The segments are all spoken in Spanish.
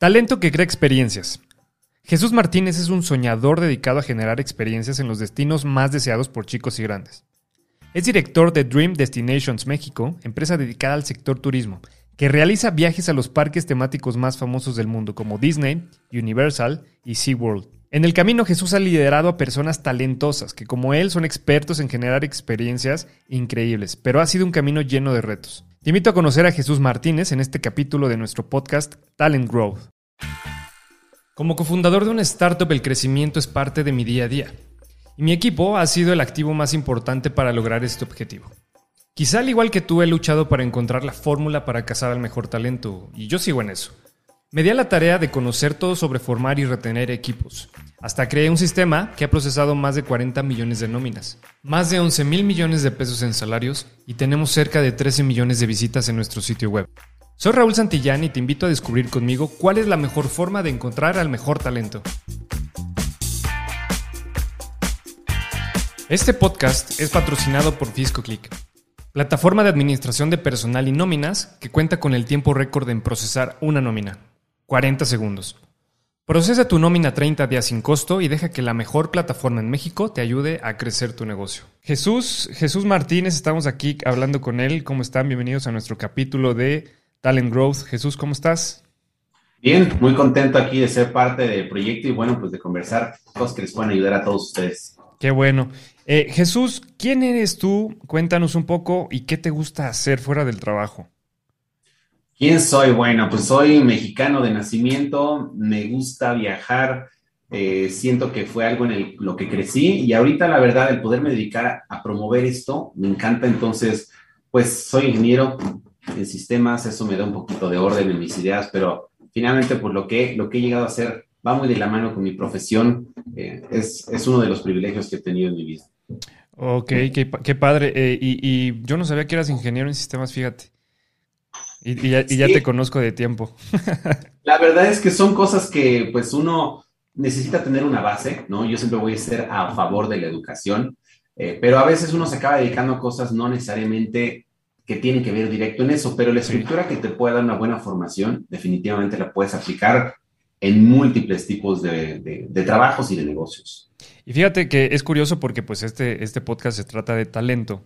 Talento que crea experiencias. Jesús Martínez es un soñador dedicado a generar experiencias en los destinos más deseados por chicos y grandes. Es director de Dream Destinations México, empresa dedicada al sector turismo, que realiza viajes a los parques temáticos más famosos del mundo como Disney, Universal y SeaWorld. En el camino Jesús ha liderado a personas talentosas que como él son expertos en generar experiencias increíbles, pero ha sido un camino lleno de retos. Te invito a conocer a Jesús Martínez en este capítulo de nuestro podcast Talent Growth. Como cofundador de una startup, el crecimiento es parte de mi día a día. Y mi equipo ha sido el activo más importante para lograr este objetivo. Quizá al igual que tú he luchado para encontrar la fórmula para cazar al mejor talento, y yo sigo en eso. Me di a la tarea de conocer todo sobre formar y retener equipos. Hasta creé un sistema que ha procesado más de 40 millones de nóminas, más de 11 mil millones de pesos en salarios y tenemos cerca de 13 millones de visitas en nuestro sitio web. Soy Raúl Santillán y te invito a descubrir conmigo cuál es la mejor forma de encontrar al mejor talento. Este podcast es patrocinado por FiscoClick, plataforma de administración de personal y nóminas que cuenta con el tiempo récord en procesar una nómina, 40 segundos. Procesa tu nómina 30 días sin costo y deja que la mejor plataforma en México te ayude a crecer tu negocio. Jesús, Jesús Martínez, estamos aquí hablando con él. ¿Cómo están? Bienvenidos a nuestro capítulo de Talent Growth. Jesús, ¿cómo estás? Bien, muy contento aquí de ser parte del proyecto y bueno, pues de conversar cosas que les puedan ayudar a todos ustedes. Qué bueno. Eh, Jesús, ¿quién eres tú? Cuéntanos un poco y qué te gusta hacer fuera del trabajo. ¿Quién soy? Bueno, pues soy mexicano de nacimiento, me gusta viajar, eh, siento que fue algo en lo que crecí y ahorita la verdad el poderme dedicar a promover esto me encanta, entonces pues soy ingeniero, en sistemas, eso me da un poquito de orden en mis ideas, pero finalmente por lo que, lo que he llegado a hacer va muy de la mano con mi profesión, eh, es, es, uno de los privilegios que he tenido en mi vida. Ok, qué, padre. Eh, y, yo no sabía que eras ingeniero en sistemas, fíjate. Y, ya, te conozco de tiempo. la verdad es que son cosas que pues uno necesita tener una base, ¿no? Yo siempre voy a ser a favor de la educación, eh, pero a veces uno se acaba dedicando a cosas no necesariamente que tienen que ver directo en eso, pero la estructura que te puede dar una buena formación, definitivamente la puedes aplicar en múltiples tipos de, trabajos y de negocios. Y fíjate que es curioso porque pues este, este podcast se trata de talento.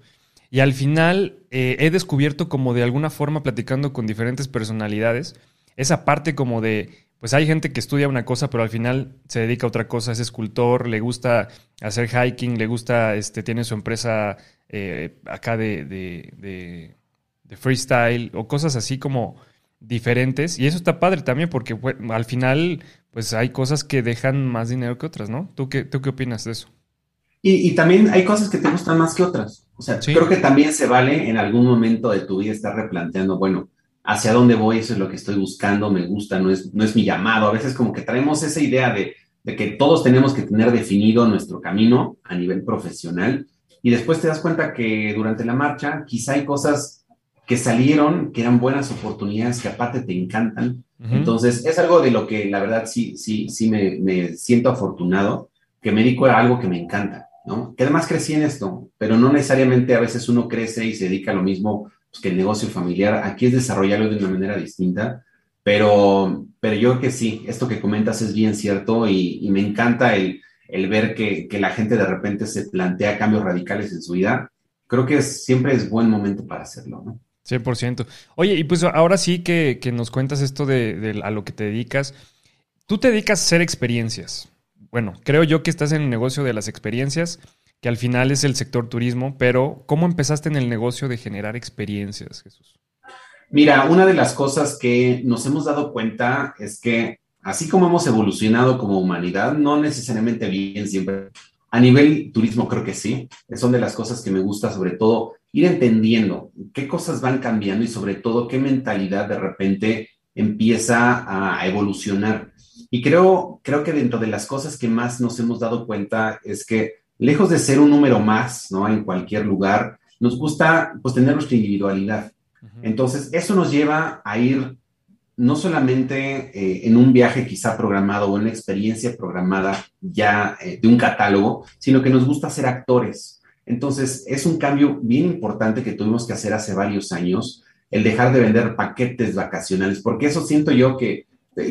Y al final eh, he descubierto como de alguna forma platicando con diferentes personalidades, esa parte como de, pues hay gente que estudia una cosa, pero al final se dedica a otra cosa, es escultor, le gusta hacer hiking, le gusta, este, tiene su empresa eh, acá de, de, freestyle o cosas así como diferentes. Y eso está padre también porque al final pues hay cosas que dejan más dinero que otras, ¿no? ¿Tú qué, tú qué opinas de eso? Y, también hay cosas que te gustan más que otras. O sea, creo que también se vale en algún momento de tu vida estar replanteando, bueno, hacia dónde voy, eso es lo que estoy buscando, me gusta, no es, no es mi llamado. A veces como que traemos esa idea de, de que todos tenemos que tener definido nuestro camino a nivel profesional y después te das cuenta que durante la marcha quizá hay cosas que salieron, que eran buenas oportunidades, que aparte te encantan. Entonces, es algo de lo que la verdad sí, sí, sí me, siento afortunado, que me dedico a algo que me encanta, ¿no? Que además crecí en esto, pero no necesariamente a veces uno crece y se dedica a lo mismo pues, que el negocio familiar. Aquí es desarrollarlo de una manera distinta, pero, pero yo creo que sí, esto que comentas es bien cierto y me encanta el, el ver que, la gente de repente se plantea cambios radicales en su vida, creo que siempre es buen momento para hacerlo, ¿no? 100%. Oye, y pues ahora sí que, nos cuentas esto de, a lo que te dedicas. Tú te dedicas a hacer experiencias. Bueno, creo yo que estás en el negocio de las experiencias, que al final es el sector turismo, pero ¿cómo empezaste en el negocio de generar experiencias, Jesús? Mira, una de las cosas que nos hemos dado cuenta es que así como hemos evolucionado como humanidad, no necesariamente bien siempre. A nivel turismo creo que sí. Son de las cosas que me gusta, sobre todo, ir entendiendo qué cosas van cambiando y sobre todo qué mentalidad de repente empieza a evolucionar. Y creo, creo que dentro de las cosas que más nos hemos dado cuenta es que lejos de ser un número más, ¿no? En cualquier lugar, nos gusta pues tener nuestra individualidad. Entonces, eso nos lleva a ir no solamente eh, en un viaje quizá programado o en una experiencia programada ya eh, de un catálogo, sino que nos gusta ser actores. Entonces, es un cambio bien importante que tuvimos que hacer hace varios años, el dejar de vender paquetes vacacionales, porque eso siento yo que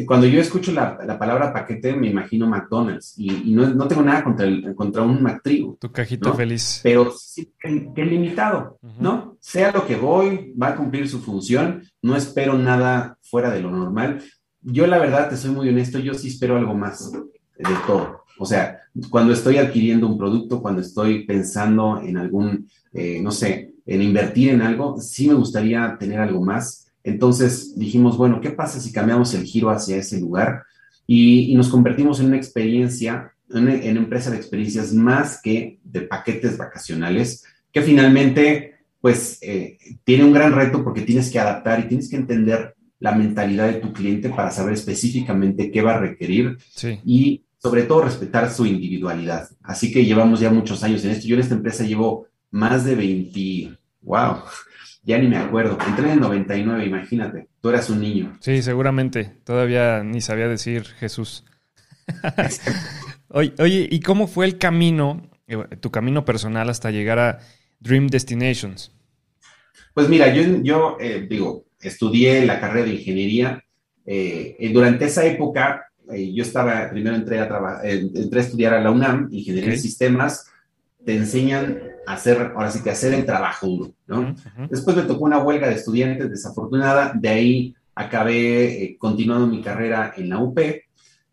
cuando yo escucho la, palabra paquete, me imagino McDonald's y, no, tengo nada contra, el, contra un McTrigo. Tu cajita feliz. Pero sí que, limitado, ¿no? Sea lo que voy, va a cumplir su función, no espero nada fuera de lo normal. Yo, la verdad, te soy muy honesto, yo sí espero algo más de todo. O sea, cuando estoy adquiriendo un producto, cuando estoy pensando en algún, eh, no sé, en invertir en algo, sí me gustaría tener algo más entonces dijimos, bueno, ¿qué pasa si cambiamos el giro hacia ese lugar y, nos convertimos en una experiencia, en, empresa de experiencias más que de paquetes vacacionales, que finalmente, pues, eh, tiene un gran reto porque tienes que adaptar y tienes que entender la mentalidad de tu cliente para saber específicamente qué va a requerir y sobre todo respetar su individualidad. Así que llevamos ya muchos años en esto. Yo en esta empresa llevo más de 20, wow, ya ni me acuerdo. Entré en el 99, imagínate. Tú eras un niño. Sí, seguramente. Todavía ni sabía decir Jesús. oye, oye, ¿y cómo fue el camino, eh, tu camino personal hasta llegar a Dream Destinations? Pues mira, yo, yo eh, digo, estudié la carrera de ingeniería. Eh, durante esa época, yo estaba, primero entré a, entré a estudiar a la UNAM, Ingeniería de Sistemas. Te enseñan hacer, ahora sí que hacer el trabajo duro, ¿no? Después me tocó una huelga de estudiantes desafortunada, de ahí acabé eh, continuando mi carrera en la UP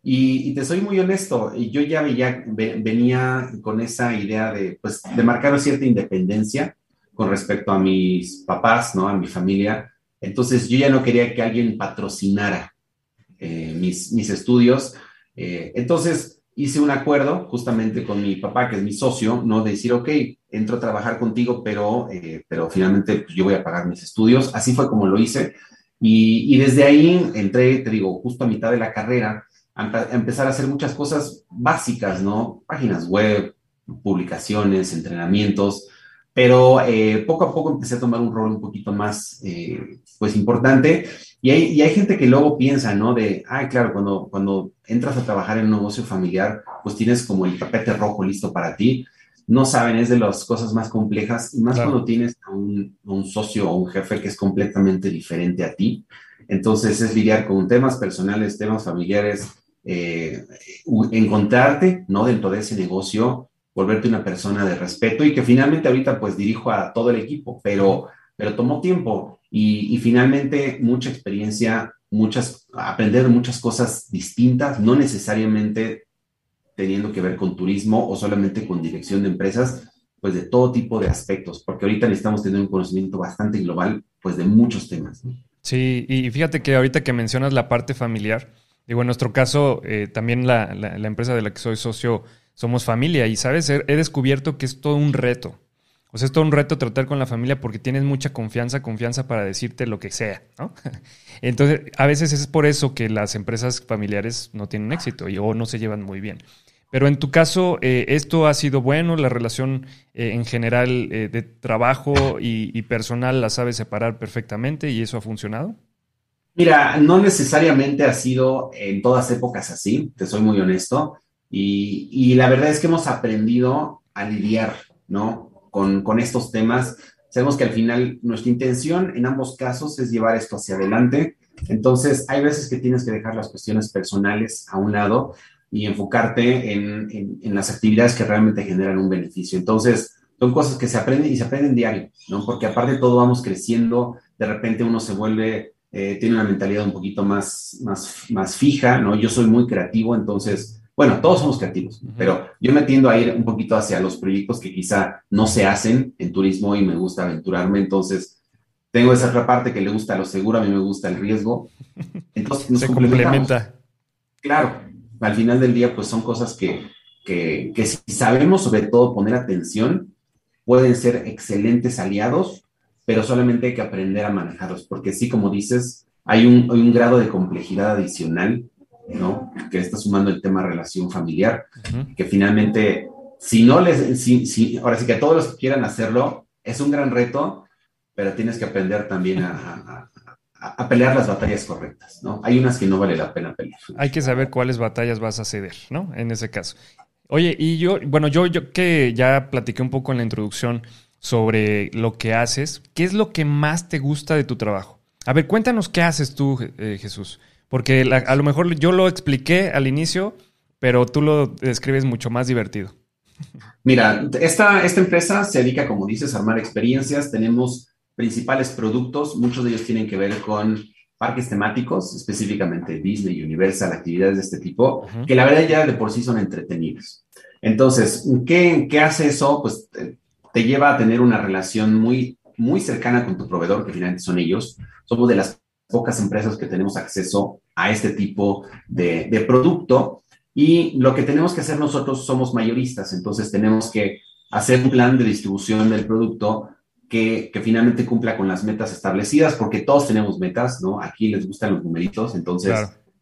y, te soy muy honesto, yo ya veía, venía con esa idea de, pues, de marcar cierta independencia con respecto a mis papás, ¿no? A mi familia. Entonces yo ya no quería que alguien patrocinara eh, mis, mis estudios. Eh, entonces, hice un acuerdo justamente con mi papá, que es mi socio, ¿no? De decir, ok, entro a trabajar contigo, pero, eh, pero finalmente pues, yo voy a pagar mis estudios. Así fue como lo hice. Y, y, desde ahí entré, te digo, justo a mitad de la carrera, a, empezar a hacer muchas cosas básicas, ¿no? Páginas web, publicaciones, entrenamientos, pero eh, poco a poco empecé a tomar un rol un poquito más, eh, pues, importante y hay, gente que luego piensa, ¿no? De, ay, claro, cuando, cuando entras a trabajar en un negocio familiar, pues tienes como el tapete rojo listo para ti. No saben, es de las cosas más complejas, y más cuando tienes a un, un, socio o un jefe que es completamente diferente a ti. Entonces es lidiar con temas personales, temas familiares, eh, encontrarte, ¿no? Dentro de ese negocio, volverte una persona de respeto y que finalmente ahorita pues dirijo a todo el equipo, pero, pero tomó tiempo y, finalmente mucha experiencia, muchas, aprender muchas cosas distintas, no necesariamente teniendo que ver con turismo o solamente con dirección de empresas, pues de todo tipo de aspectos, porque ahorita necesitamos tener un conocimiento bastante global, pues de muchos temas. Sí, y fíjate que ahorita que mencionas la parte familiar, digo, en nuestro caso, eh, también la, la, empresa de la que soy socio, somos familia y, ¿sabes? he descubierto que es todo un reto. O sea, es todo un reto tratar con la familia porque tienes mucha confianza, confianza para decirte lo que sea, ¿no? Entonces, a veces es por eso que las empresas familiares no tienen éxito y, o no se llevan muy bien. Pero en tu caso, eh, ¿esto ha sido bueno? ¿La relación eh, en general eh, de trabajo y, y, personal la sabes separar perfectamente y eso ha funcionado? Mira, no necesariamente ha sido en todas épocas así, te soy muy honesto. Y, la verdad es que hemos aprendido a lidiar, ¿no? con, estos temas. Sabemos que al final nuestra intención en ambos casos es llevar esto hacia adelante. Entonces, hay veces que tienes que dejar las cuestiones personales a un lado y enfocarte en, las actividades que realmente generan un beneficio. Entonces, son cosas que se aprenden y se aprenden diario, ¿no? Porque aparte de todo vamos creciendo, de repente uno se vuelve, eh, tiene una mentalidad un poquito más, más, más fija, ¿no? Yo soy muy creativo, entonces bueno, todos somos creativos, pero yo me tiendo a ir un poquito hacia los proyectos que quizá no se hacen en turismo y me gusta aventurarme, entonces tengo esa otra parte que le gusta lo seguro, a mí me gusta el riesgo, entonces nos se complementa. Claro, al final del día pues son cosas que, que, que si sabemos sobre todo poner atención, pueden ser excelentes aliados, pero solamente hay que aprender a manejarlos, porque sí, como dices, hay un, hay un grado de complejidad adicional ¿no? Que está sumando el tema relación familiar, que finalmente, si no les, si, ahora sí que todos los que quieran hacerlo, es un gran reto, pero tienes que aprender también a, a, pelear las batallas correctas, ¿no? Hay unas que no vale la pena pelear. Hay que saber cuáles batallas vas a ceder, ¿no? En ese caso. Oye, y yo, bueno, yo, yo que ya platiqué un poco en la introducción sobre lo que haces, ¿qué es lo que más te gusta de tu trabajo? A ver, cuéntanos qué haces tú, eh, Jesús. Porque a lo mejor yo lo expliqué al inicio, pero tú lo describes mucho más divertido. Mira, esta, esta empresa se dedica, como dices, a armar experiencias. Tenemos principales productos, muchos de ellos tienen que ver con parques temáticos, específicamente Disney, Universal, actividades de este tipo, que la verdad ya de por sí son entretenidos. Entonces, ¿qué, ¿qué, hace eso? Pues te, lleva a tener una relación muy, muy cercana con tu proveedor, que finalmente son ellos. Somos de las pocas empresas que tenemos acceso a este tipo de, de producto y lo que tenemos que hacer nosotros somos mayoristas, entonces tenemos que hacer un plan de distribución del producto que, finalmente cumpla con las metas establecidas, porque todos tenemos metas, ¿no? Aquí les gustan los numeritos, entonces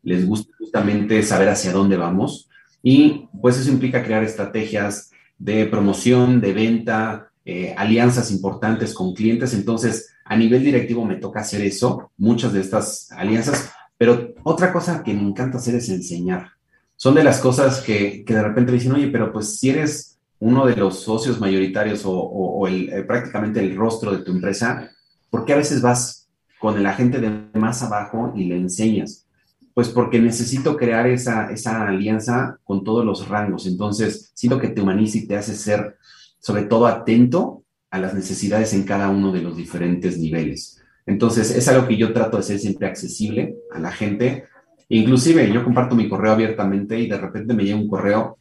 les gusta justamente saber hacia dónde vamos. Y pues eso implica crear estrategias de promoción, de venta, eh, alianzas importantes con clientes. Entonces, a nivel directivo me toca hacer eso, muchas de estas alianzas, pero otra cosa que me encanta hacer es enseñar son de las cosas que, de repente dicen, oye, pero pues si eres uno de los socios mayoritarios o, el, eh, prácticamente el rostro de tu empresa, ¿por qué a veces vas con la gente de más abajo y le enseñas? Pues porque necesito crear esa, esa alianza con todos los rangos. Entonces, siento que te humaniza y te hace ser, sobre todo, atento a las necesidades en cada uno de los diferentes niveles. Entonces, es algo que yo trato de ser siempre accesible a la gente Inclusive yo comparto mi correo abiertamente y de repente me llega un correo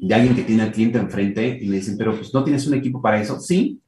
de alguien que tiene al cliente enfrente y me dicen, pero pues no tienes un equipo para eso. Sí,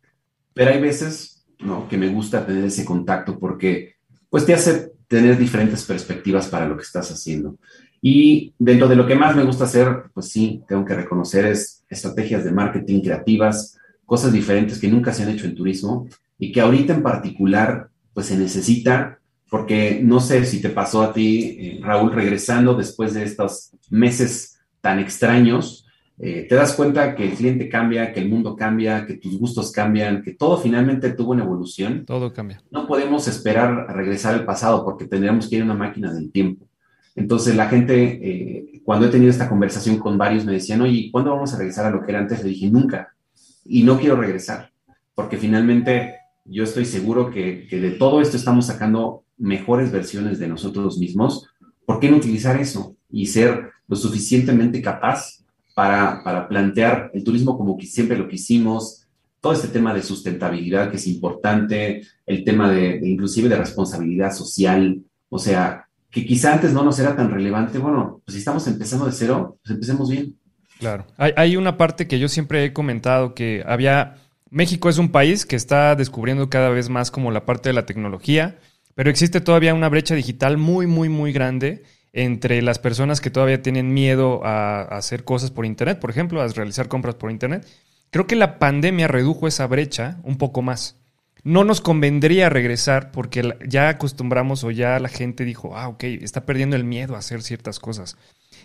pero hay veces, ¿no? Que me gusta tener ese contacto porque pues te hace tener diferentes perspectivas para lo que estás haciendo. Y dentro de lo que más me gusta hacer, pues sí, tengo que reconocer es estrategias de marketing creativas, cosas diferentes que nunca se han hecho en turismo y que ahorita en particular pues se necesita porque no sé si te pasó a ti, eh, Raúl, regresando después de estos meses tan extraños, eh, te das cuenta que el cliente cambia, que el mundo cambia, que tus gustos cambian, que todo finalmente tuvo una evolución. Todo cambia. No podemos esperar a regresar al pasado porque tendríamos que ir a una máquina del tiempo. Entonces la gente, eh, cuando he tenido esta conversación con varios, me decían, oye, ¿cuándo vamos a regresar a lo que era antes? Le dije, nunca. Y no quiero regresar, porque finalmente yo estoy seguro que, que de todo esto estamos sacando mejores versiones de nosotros mismos, ¿por qué no utilizar eso y ser lo suficientemente capaz para, para plantear el turismo como que siempre lo quisimos? Todo este tema de sustentabilidad que es importante, el tema de, inclusive de responsabilidad social, o sea, que quizá antes no nos era tan relevante, bueno, pues si estamos empezando de cero, pues empecemos bien. Claro. Hay, hay, una parte que yo siempre he comentado que había. México es un país que está descubriendo cada vez más como la parte de la tecnología pero existe todavía una brecha digital muy, muy, muy grande entre las personas que todavía tienen miedo a, hacer cosas por Internet, por ejemplo, a realizar compras por Internet. Creo que la pandemia redujo esa brecha un poco más. No nos convendría regresar porque ya acostumbramos o ya la gente dijo, ah, ok, está perdiendo el miedo a hacer ciertas cosas.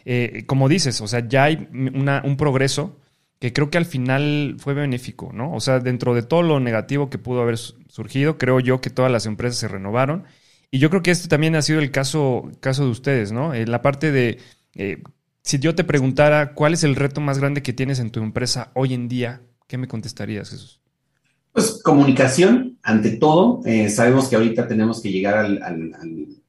Eh, como dices, o sea, ya hay un progreso que creo que al final fue benéfico, ¿no? O sea, dentro de todo lo negativo que pudo haber surgido, creo yo que todas las empresas se renovaron. Y yo creo que este también ha sido el caso, caso de ustedes, ¿no? En la parte de, eh, si yo te preguntara cuál es el reto más grande que tienes en tu empresa hoy en día, ¿qué me contestarías, Jesús? Pues comunicación, ante todo. Eh, sabemos que ahorita tenemos que llegar al,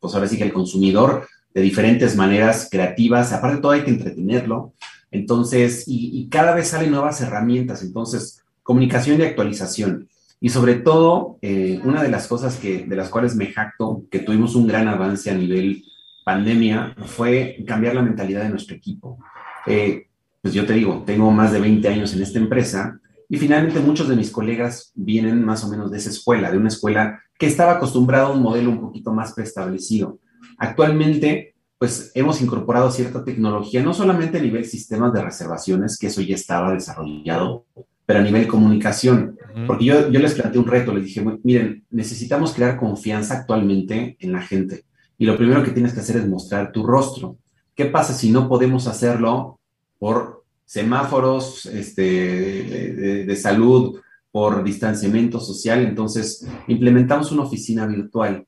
pues ahora sí que al consumidor de diferentes maneras creativas. Aparte de todo hay que entretenerlo. Entonces, y, cada vez salen nuevas herramientas, entonces, comunicación y actualización. Y sobre todo, eh, una de las cosas que, de las cuales me jacto, que tuvimos un gran avance a nivel pandemia, fue cambiar la mentalidad de nuestro equipo. Eh, pues yo te digo, tengo más de 20 años en esta empresa y finalmente muchos de mis colegas vienen más o menos de esa escuela, de una escuela que estaba acostumbrada a un modelo un poquito más preestablecido. Actualmente pues hemos incorporado cierta tecnología, no solamente a nivel sistemas de reservaciones, que eso ya estaba desarrollado, pero a nivel comunicación. Porque yo, yo les planteé un reto, les dije, miren, necesitamos crear confianza actualmente en la gente. Y lo primero que tienes que hacer es mostrar tu rostro. ¿Qué pasa si no podemos hacerlo por semáforos este, de, de salud, por distanciamiento social? Entonces, implementamos una oficina virtual.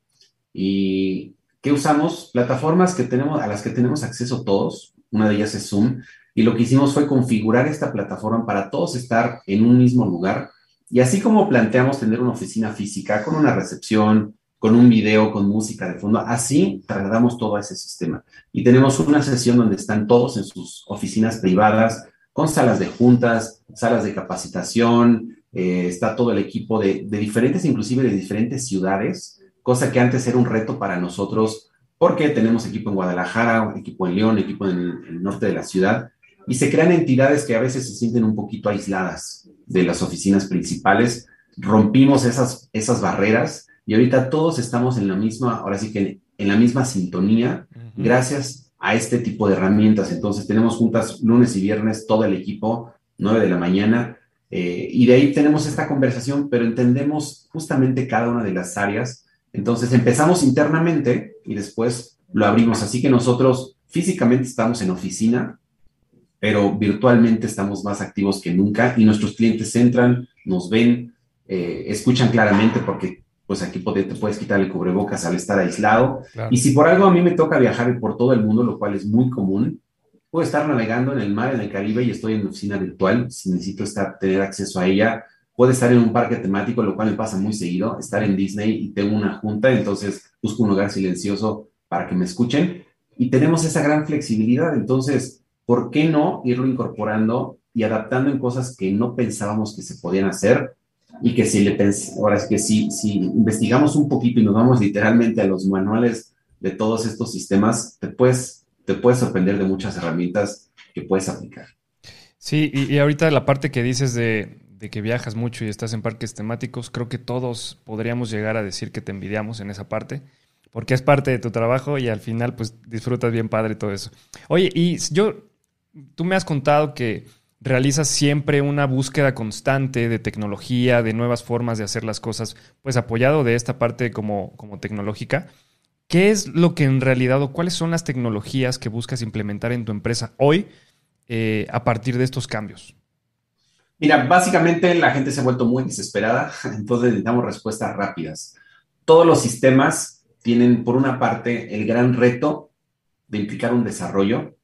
Y ¿Qué usamos? Plataformas que tenemos, a las que tenemos acceso todos. Una de ellas es Zoom. Y lo que hicimos fue configurar esta plataforma para todos estar en un mismo lugar. Y así como planteamos tener una oficina física con una recepción, con un video, con música de fondo. Así trasladamos todo a ese sistema. Y tenemos una sesión donde están todos en sus oficinas privadas, con salas de juntas, salas de capacitación, eh, está todo el equipo de, diferentes, inclusive de diferentes ciudades, cosa que antes era un reto para nosotros porque tenemos equipo en Guadalajara, equipo en León, equipo en el, norte de la ciudad, y se crean entidades que a veces se sienten un poquito aisladas de las oficinas principales. Rompimos esas, esas barreras y ahorita todos estamos en la misma, ahora sí que en la misma sintonía, gracias a este tipo de herramientas. Entonces tenemos juntas lunes y viernes todo el equipo, 9 de la mañana, eh, y de ahí tenemos esta conversación, pero entendemos justamente cada una de las áreas. Entonces empezamos internamente y después lo abrimos. Así que nosotros físicamente estamos en oficina, pero virtualmente estamos más activos que nunca y nuestros clientes entran, nos ven, eh, escuchan claramente porque pues aquí te puedes quitar el cubrebocas al estar aislado. Y si por algo a mí me toca viajar por todo el mundo, lo cual es muy común, puedo estar navegando en el mar, en el Caribe y estoy en oficina virtual, si necesito estar, tener acceso a ella. Puedo estar en un parque temático, lo cual me pasa muy seguido, estar en Disney y tengo una junta, entonces busco un lugar silencioso para que me escuchen. Y tenemos esa gran flexibilidad, entonces, ¿por qué no irlo incorporando y adaptando en cosas que no pensábamos que se podían hacer? y que si le ahora es que si, si investigamos un poquito y nos vamos literalmente a los manuales de todos estos sistemas, te puedes, te puedes sorprender de muchas herramientas que puedes aplicar. Sí, y, ahorita la parte que dices de, de, que viajas mucho y estás en parques temáticos, creo que todos podríamos llegar a decir que te envidiamos en esa parte, porque es parte de tu trabajo y al final pues disfrutas bien padre todo eso. Oye, y yo, tú me has contado que realizas siempre una búsqueda constante de tecnología, de nuevas formas de hacer las cosas, pues apoyado de esta parte como, como tecnológica. ¿Qué es lo que en realidad o cuáles son las tecnologías que buscas implementar en tu empresa hoy eh, a partir de estos cambios? Mira, básicamente la gente se ha vuelto muy desesperada, entonces necesitamos respuestas rápidas. Todos los sistemas tienen, por una parte, el gran reto de implicar un desarrollo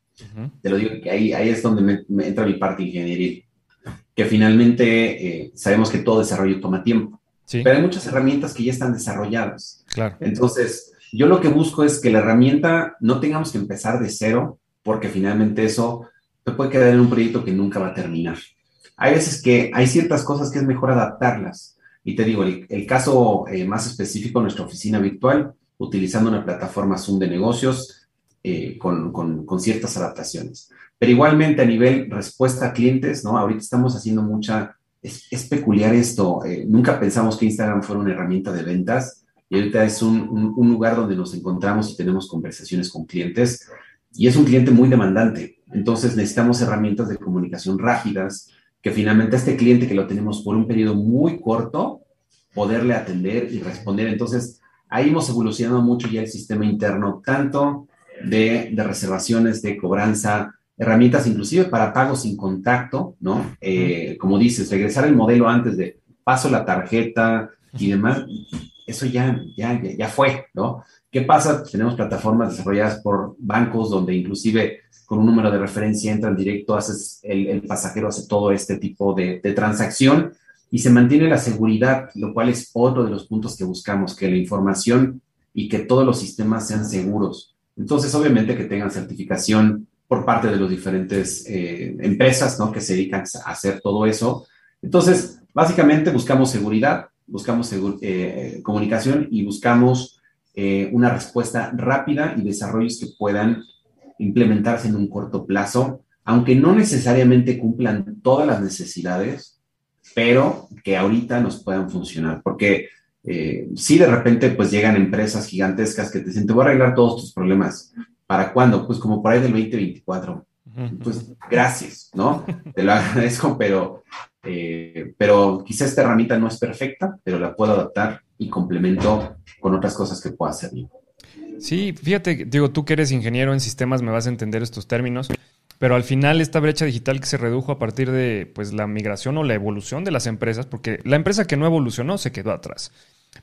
te lo digo que ahí, ahí es donde me, entra mi parte ingeniería, que finalmente eh, sabemos que todo desarrollo toma tiempo, pero hay muchas herramientas que ya están desarrolladas. Claro. Entonces, yo lo que busco es que la herramienta no tengamos que empezar de cero, porque finalmente eso te puede quedar en un proyecto que nunca va a terminar. Hay veces que hay ciertas cosas que es mejor adaptarlas. Y te digo, el, caso eh, más específico, nuestra oficina virtual, utilizando una plataforma Zoom de negocios, eh, con, con, ciertas adaptaciones. Pero igualmente a nivel respuesta a clientes, ¿no? Ahorita estamos haciendo mucha, es, es peculiar esto, eh, nunca pensamos que Instagram fuera una herramienta de ventas y ahorita es un, un, lugar donde nos encontramos y tenemos conversaciones con clientes y es un cliente muy demandante. Entonces necesitamos herramientas de comunicación rápidas que finalmente a este cliente que lo tenemos por un periodo muy corto, poderle atender y responder. Entonces, ahí hemos evolucionado mucho ya el sistema interno, tanto de, reservaciones, de cobranza, herramientas inclusive para pagos sin contacto, ¿no? Eh, como dices, regresar el modelo antes de paso la tarjeta y demás, eso ya, ya, ya fue, ¿no? ¿Qué pasa? Tenemos plataformas desarrolladas por bancos donde inclusive con un número de referencia entran directo, haces, el, pasajero hace todo este tipo de, de, transacción y se mantiene la seguridad, lo cual es otro de los puntos que buscamos, que la información y que todos los sistemas sean seguros. Entonces, obviamente que tengan certificación por parte de las diferentes eh, empresas ¿no? que se dedican a hacer todo eso. Entonces, básicamente buscamos seguridad, buscamos eh, comunicación y buscamos eh, una respuesta rápida y desarrollos que puedan implementarse en un corto plazo, aunque no necesariamente cumplan todas las necesidades, pero que ahorita nos puedan funcionar, porque eh, si de repente pues llegan empresas gigantescas que te dicen, te voy a arreglar todos tus problemas. ¿Para cuándo? Pues como por ahí del 2024. Pues gracias, ¿no? Te lo agradezco, pero, eh, pero quizá esta herramienta no es perfecta, pero la puedo adaptar y complemento con otras cosas que pueda hacer. Sí, fíjate, digo, tú que eres ingeniero en sistemas me vas a entender estos términos, pero al final esta brecha digital que se redujo a partir de pues la migración o la evolución de las empresas, porque la empresa que no evolucionó se quedó atrás.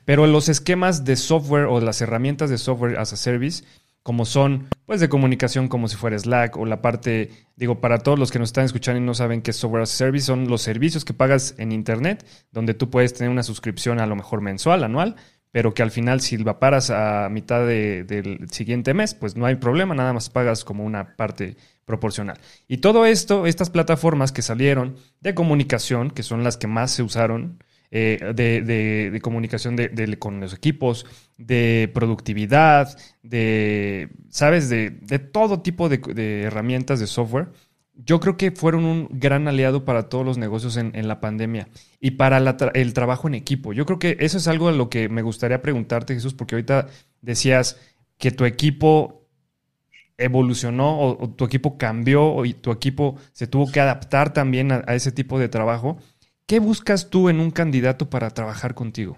Pero los esquemas de software o las herramientas de software as a service, como son, pues, de comunicación como si fuera Slack o la parte, digo, para todos los que nos están escuchando y no saben qué es software as a service, son los servicios que pagas en Internet, donde tú puedes tener una suscripción a lo mejor mensual, anual, pero que al final si la paras a mitad del siguiente mes, pues no hay problema, nada más pagas como una parte proporcional. Y todo esto, estas plataformas que salieron de comunicación, que son las que más se usaron, eh, de, comunicación de, con los equipos, de productividad, de, ¿sabes? De, todo tipo de, herramientas de software. Yo creo que fueron un gran aliado para todos los negocios en, la pandemia y para el trabajo en equipo. Yo creo que eso es algo a lo que me gustaría preguntarte, Jesús, porque ahorita decías que tu equipo evolucionó o, tu equipo cambió y tu equipo se tuvo que adaptar también a ese tipo de trabajo. ¿Qué buscas tú en un candidato para trabajar contigo?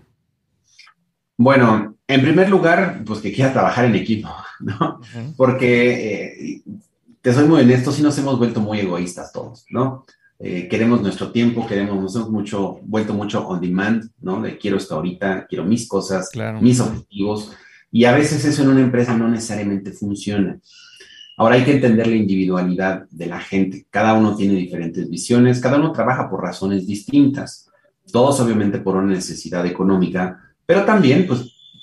Bueno, en primer lugar, pues que quiera trabajar en equipo, ¿no? Porque, eh, te soy muy honesto, sí nos hemos vuelto muy egoístas todos, ¿no? Eh, queremos nuestro tiempo, queremos, nos hemos mucho, vuelto mucho on demand, ¿no? De quiero esto ahorita, quiero mis cosas, mis objetivos, y a veces eso en una empresa no necesariamente funciona. Ahora hay que entender la individualidad de la gente. Cada uno tiene diferentes visiones, cada uno trabaja por razones distintas. Todos obviamente por una necesidad económica, pero también, pues,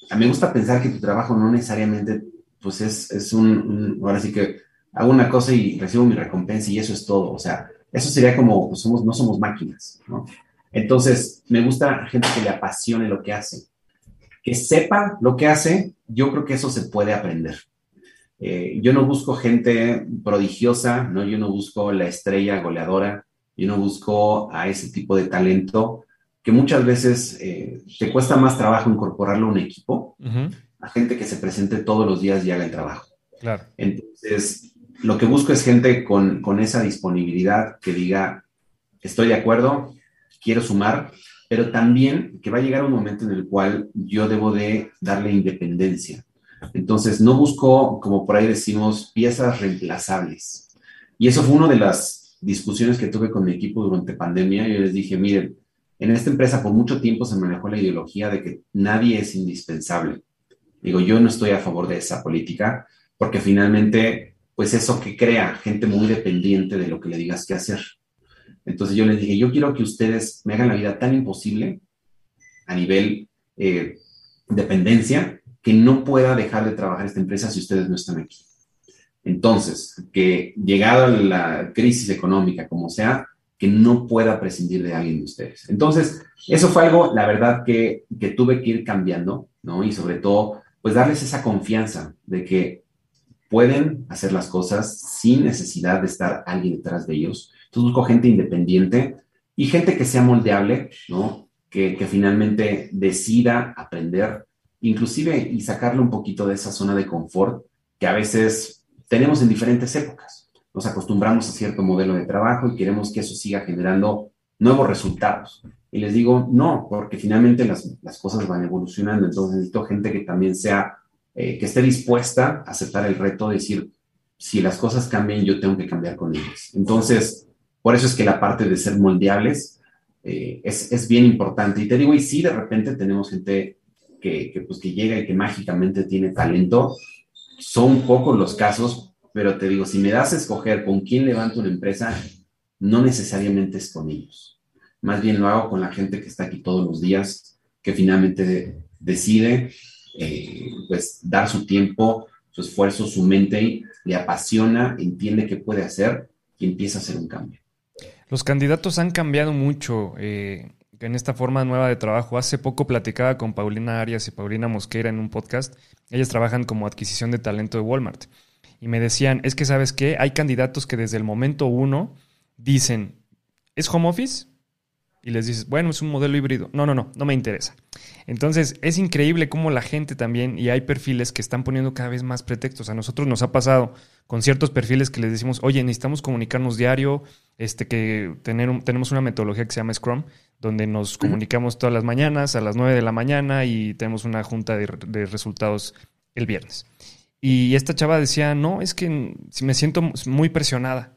a mí me gusta pensar que tu trabajo no necesariamente, pues, es, es un, ahora sí que hago una cosa y recibo mi recompensa y eso es todo. O sea, eso sería como, pues, somos, no somos máquinas, ¿no? Entonces, me gusta gente que le apasione lo que hace, que sepa lo que hace. Yo creo que eso se puede aprender. Eh, yo no busco gente prodigiosa, ¿no? Yo no busco la estrella goleadora, yo no busco a ese tipo de talento que muchas veces eh, te cuesta más trabajo incorporarlo a un equipo, a gente que se presente todos los días y haga el trabajo. Claro. Entonces, lo que busco es gente con, con esa disponibilidad que diga, estoy de acuerdo, quiero sumar, pero también que va a llegar un momento en el cual yo debo de darle independencia. Entonces, no busco, como por ahí decimos, piezas reemplazables. Y eso fue una de las discusiones que tuve con mi equipo durante pandemia. Yo les dije, miren, en esta empresa por mucho tiempo se manejó la ideología de que nadie es indispensable. Digo, yo no estoy a favor de esa política porque finalmente, pues eso que crea gente muy dependiente de lo que le digas que hacer. Entonces yo les dije, yo quiero que ustedes me hagan la vida tan imposible a nivel eh, dependencia que no pueda dejar de trabajar esta empresa si ustedes no están aquí. Entonces, que llegado a la crisis económica, como sea, que no pueda prescindir de alguien de ustedes. Entonces, eso fue algo, la verdad, que, que tuve que ir cambiando, ¿no? Y sobre todo, pues darles esa confianza de que pueden hacer las cosas sin necesidad de estar alguien detrás de ellos. Entonces, busco gente independiente y gente que sea moldeable, ¿no? Que, que finalmente decida aprender inclusive y sacarle un poquito de esa zona de confort que a veces tenemos en diferentes épocas. Nos acostumbramos a cierto modelo de trabajo y queremos que eso siga generando nuevos resultados. Y les digo, no, porque finalmente las, las cosas van evolucionando, entonces necesito gente que también sea, eh, que esté dispuesta a aceptar el reto de decir, si las cosas cambian, yo tengo que cambiar con ellas. Entonces, por eso es que la parte de ser moldeables eh, es, es, bien importante. Y te digo, y sí, de repente tenemos gente que, pues, que llega y que mágicamente tiene talento. Son pocos los casos, pero te digo, si me das a escoger con quién levanto una empresa, no necesariamente es con ellos. Más bien lo hago con la gente que está aquí todos los días, que finalmente decide eh, pues dar su tiempo, su esfuerzo, su mente, le apasiona, entiende qué puede hacer y empieza a hacer un cambio. Los candidatos han cambiado mucho. Eh, en esta forma nueva de trabajo. Hace poco platicaba con Paulina Arias y Paulina Mosquera en un podcast. Ellas trabajan como adquisición de talento de Walmart. Y me decían, es que sabes qué, hay candidatos que desde el momento uno dicen, ¿es home office? Y les dices, bueno, es un modelo híbrido. No, no, no, no me interesa. Entonces, es increíble cómo la gente también, y hay perfiles que están poniendo cada vez más pretextos. A nosotros nos ha pasado con ciertos perfiles que les decimos, oye, necesitamos comunicarnos diario, este, que tener tenemos una metodología que se llama Scrum, donde nos comunicamos todas las mañanas a las 9 de la mañana y tenemos una junta de, resultados el viernes. Y esta chava decía, no, es que me siento muy presionada.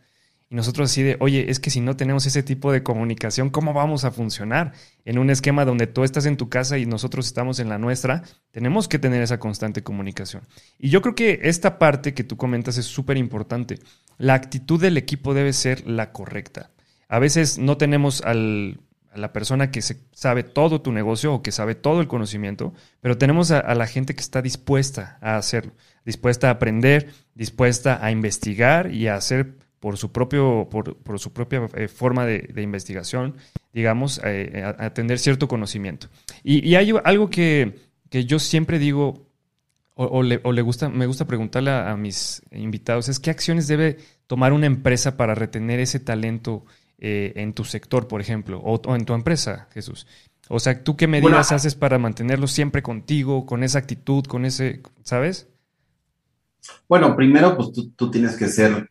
Nosotros así de, oye, es que si no tenemos ese tipo de comunicación, ¿cómo vamos a funcionar? En un esquema donde tú estás en tu casa y nosotros estamos en la nuestra, tenemos que tener esa constante comunicación. Y yo creo que esta parte que tú comentas es súper importante. La actitud del equipo debe ser la correcta. A veces no tenemos al la persona que se sabe todo tu negocio o que sabe todo el conocimiento, pero tenemos a, la gente que está dispuesta a hacerlo, dispuesta a aprender, dispuesta a investigar y a hacer por su, propio, por, su propia eh, forma de, investigación, digamos, eh, a, atender cierto conocimiento. Y, hay algo que, yo siempre digo, o, le, gusta, me gusta preguntarle a, mis invitados, es qué acciones debe tomar una empresa para retener ese talento eh, en tu sector, por ejemplo, o, en tu empresa, Jesús. O sea, ¿tú qué medidas haces para mantenerlo siempre contigo, con esa actitud, con ese, ¿sabes? Bueno, primero, pues tú tienes que ser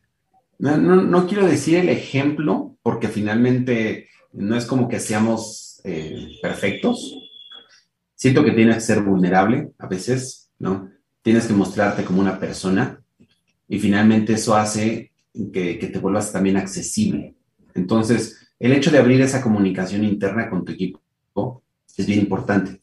no, quiero decir el ejemplo, porque finalmente no es como que seamos eh, perfectos. Siento que tienes que ser vulnerable a veces, ¿no? Tienes que mostrarte como una persona y finalmente eso hace que, que te vuelvas también accesible. Entonces, el hecho de abrir esa comunicación interna con tu equipo es bien importante,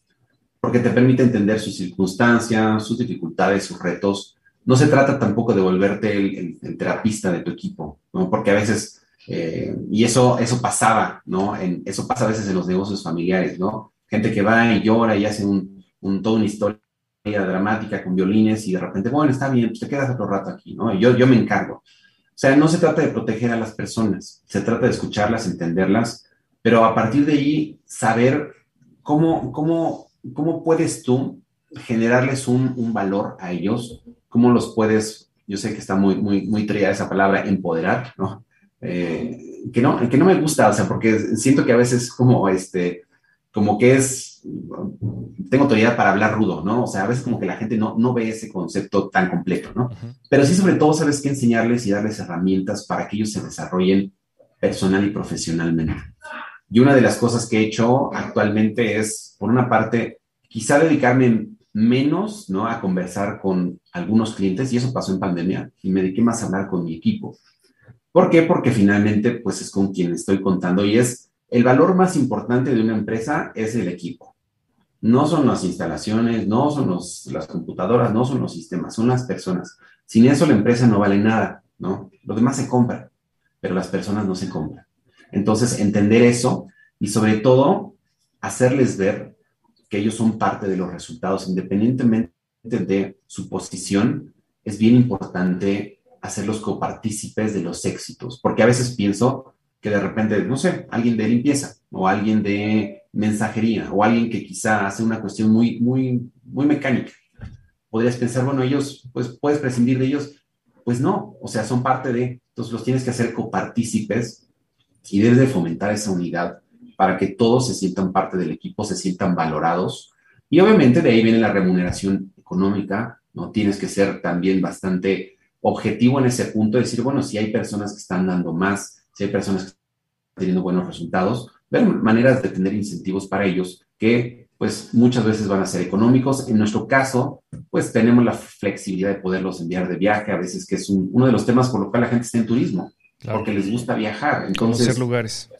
porque te permite entender sus circunstancias, sus dificultades, sus retos, no se trata tampoco de volverte el, terapista de tu equipo, ¿no? Porque a veces, eh, y eso, eso pasaba, ¿no? Eso pasa a veces en los negocios familiares, ¿no? Gente que va y llora y hace un, un toda una historia dramática con violines y de repente, bueno, está bien, pues te quedas otro rato aquí, ¿no? yo, yo me encargo. O sea, no se trata de proteger a las personas, se trata de escucharlas, entenderlas, pero a partir de ahí saber cómo, cómo, cómo puedes tú generarles un valor a ellos cómo los puedes, yo sé que está muy, muy, muy tría esa palabra, empoderar, ¿no? Eh, que ¿no? Que no me gusta, o sea, porque siento que a veces como este, como que es, tengo autoridad para hablar rudo, ¿no? O sea, a veces como que la gente no, no ve ese concepto tan completo, ¿no? Pero sí, sobre todo, sabes qué enseñarles y darles herramientas para que ellos se desarrollen personal y profesionalmente. Y una de las cosas que he hecho actualmente es, por una parte, quizá dedicarme menos ¿no? a conversar con algunos clientes y eso pasó en pandemia y me dediqué más a hablar con mi equipo. ¿Por qué? Porque finalmente pues es con quien estoy contando y es el valor más importante de una empresa es el equipo. No son las instalaciones, no son las computadoras, no son los sistemas, son las personas. Sin eso la empresa no vale nada, ¿no? Lo demás se compra, pero las personas no se compran. Entonces, entender eso y sobre todo hacerles ver que ellos son parte de los resultados, independientemente de su posición, es bien importante hacerlos copartícipes de los éxitos, porque a veces pienso que de repente, no sé, alguien de limpieza o alguien de mensajería o alguien que quizá hace una cuestión muy, muy, muy mecánica. Podrías pensar, bueno, ellos, pues puedes prescindir de ellos. Pues no, o sea, son parte de, entonces los tienes que hacer copartícipes y debes de fomentar esa unidad para que todos se sientan parte del equipo, se sientan valorados. Y obviamente de ahí viene la remuneración económica, ¿no? Tienes que ser también bastante objetivo en ese punto, decir, bueno, si hay personas que están dando más, si hay personas que están teniendo buenos resultados, ver maneras de tener incentivos para ellos que pues muchas veces van a ser económicos. En nuestro caso, pues tenemos la flexibilidad de poderlos enviar de viaje, a veces que es uno de los temas por lo cual la gente está en turismo, porque les gusta viajar. Entonces, Conocer lugares.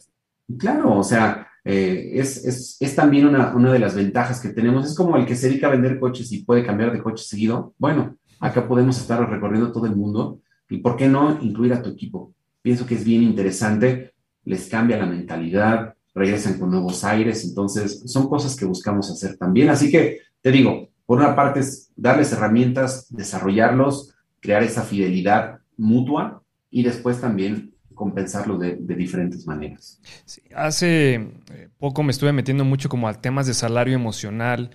Claro, o sea, eh, es, también una, de las ventajas que tenemos. Es como el que se dedica a vender coches y puede cambiar de coche seguido. Bueno, acá podemos estar recorriendo todo el mundo y ¿por qué no incluir a tu equipo? Pienso que es bien interesante, les cambia la mentalidad, regresan con nuevos aires, entonces son cosas que buscamos hacer también. Así que te digo, por una parte es darles herramientas, desarrollarlos, crear esa fidelidad mutua y después también compensarlo de, diferentes maneras. hace eh, poco me estuve metiendo mucho como a temas de salario emocional